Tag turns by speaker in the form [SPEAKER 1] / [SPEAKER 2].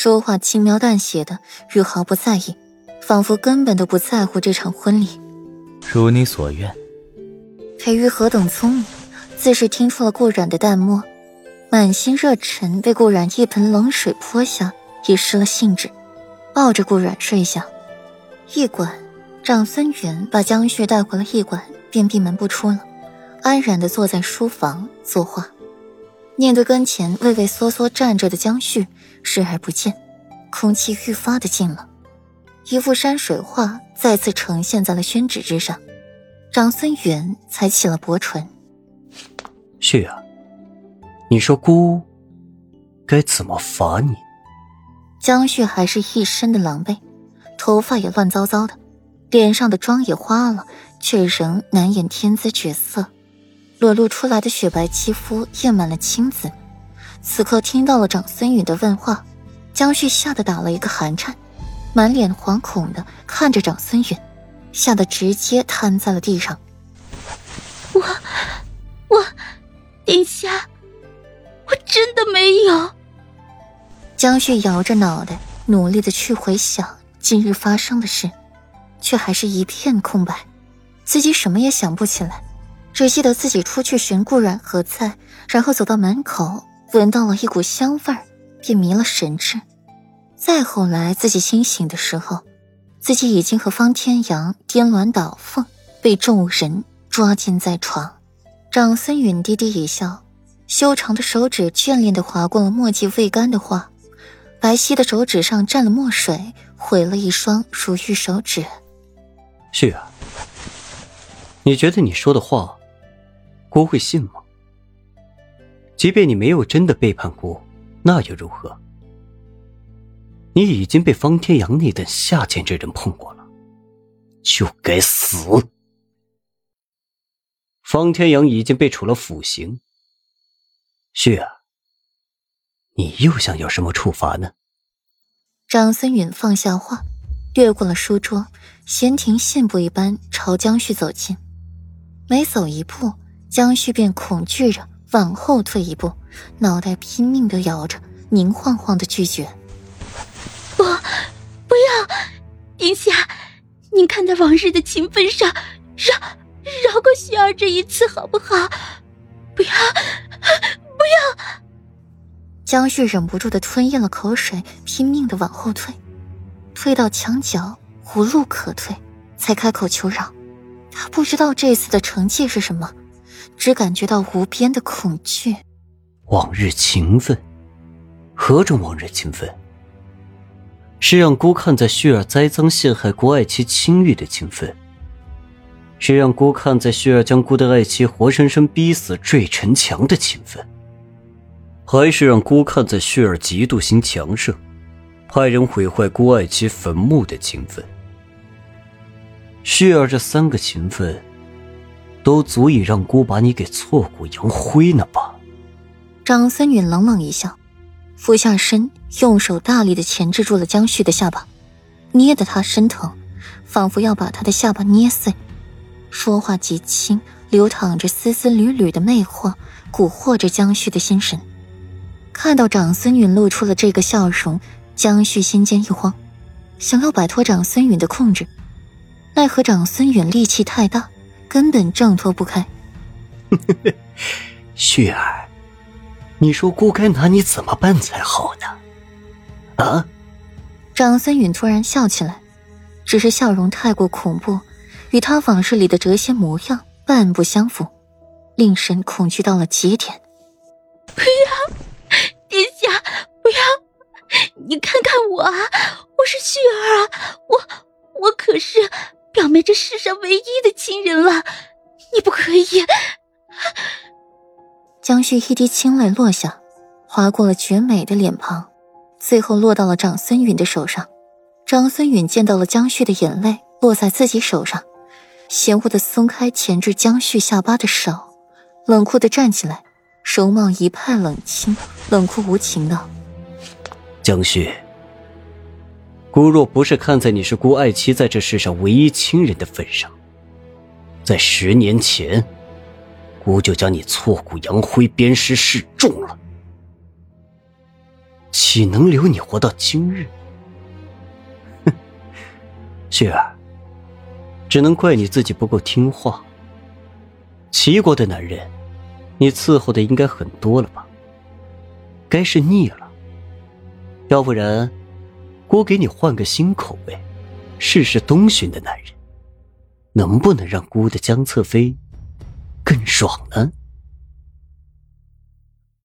[SPEAKER 1] 说话轻描淡写的，又毫不在意，仿佛根本都不在乎这场婚礼。
[SPEAKER 2] 如你所愿。
[SPEAKER 1] 裴玉何等聪明，自是听出了顾染的淡漠，满心热忱被顾染一盆冷水泼下，也失了兴致，抱着顾染睡下。驿馆，长孙远把江旭带回了驿馆，便闭门不出了，安然的坐在书房作画。面对跟前畏畏缩缩站着的江旭，视而不见，空气愈发的近了，一幅山水画再次呈现在了宣纸之上。长孙远才起了薄唇：“
[SPEAKER 3] 旭儿，你说姑该怎么罚你？”
[SPEAKER 1] 江旭还是一身的狼狈，头发也乱糟糟的，脸上的妆也花了，却仍难掩天姿绝色，裸露出来的雪白肌肤艳满了青紫。此刻听到了长孙远的问话，江旭吓得打了一个寒颤，满脸惶恐的看着长孙远。吓得直接瘫在了地上。
[SPEAKER 4] 我，我，殿下，我真的没有。
[SPEAKER 1] 江旭摇着脑袋，努力的去回想今日发生的事，却还是一片空白，自己什么也想不起来，只记得自己出去寻顾染何在，然后走到门口，闻到了一股香味儿，便迷了神智。再后来，自己清醒的时候。自己已经和方天阳颠鸾倒凤，被众人抓奸在床。长孙允低低一笑，修长的手指眷恋地划过了墨迹未干的画，白皙的手指上沾了墨水，毁了一双如玉手指。
[SPEAKER 3] 旭儿，你觉得你说的话，姑会信吗？即便你没有真的背叛姑，那又如何？你已经被方天阳那等下贱之人碰过了，就该死。方天阳已经被处了腐刑。旭儿，你又想要什么处罚呢？
[SPEAKER 1] 长孙允放下画，掠过了书桌，闲庭信步一般朝江旭走近。每走一步，江旭便恐惧着往后退一步，脑袋拼命的摇着，明晃晃的拒绝。
[SPEAKER 4] 不，不要，殿下，您看在往日的情分上，饶饶过雪儿这一次好不好？不要，不要！
[SPEAKER 1] 江旭忍不住的吞咽了口水，拼命的往后退，退到墙角无路可退，才开口求饶。他不知道这次的惩戒是什么，只感觉到无边的恐惧。
[SPEAKER 3] 往日情分，何种往日情分？是让孤看在旭儿栽赃陷害姑爱妻清誉的情分，是让孤看在旭儿将孤的爱妻活生生逼死坠城墙的情分，还是让孤看在旭儿嫉妒心强盛，派人毁坏姑爱妻坟墓的情分？旭儿这三个情分，都足以让姑把你给挫骨扬灰呢吧？
[SPEAKER 1] 长孙女冷冷一笑。俯下身，用手大力的钳制住了江旭的下巴，捏得他生疼，仿佛要把他的下巴捏碎。说话极轻，流淌着丝丝缕缕的魅惑，蛊惑着江旭的心神。看到长孙允露出了这个笑容，江旭心间一慌，想要摆脱长孙允的控制，奈何长孙允力气太大，根本挣脱不开。
[SPEAKER 3] 旭儿。你说姑该拿你怎么办才好呢？啊！
[SPEAKER 1] 长孙允突然笑起来，只是笑容太过恐怖，与他往事里的谪仙模样半不相符，令神恐惧到了极点。
[SPEAKER 4] 不要，殿下，不要！你看看我啊，我是旭儿啊，我我可是表妹这世上唯一的亲人了，你不可以。
[SPEAKER 1] 江旭一滴清泪落下，划过了绝美的脸庞，最后落到了长孙允的手上。长孙允见到了江旭的眼泪落在自己手上，嫌恶的松开钳制江旭下巴的手，冷酷的站起来，容貌一派冷清，冷酷无情道：“
[SPEAKER 3] 江旭，姑若不是看在你是姑爱妻在这世上唯一亲人的份上，在十年前。”姑就将你挫骨扬灰、鞭尸示众了。岂能留你活到今日？哼，雪儿，只能怪你自己不够听话。齐国的男人，你伺候的应该很多了吧？该是腻了。要不然，姑给你换个新口味，试试东巡的男人，能不能让姑的江侧妃更爽呢？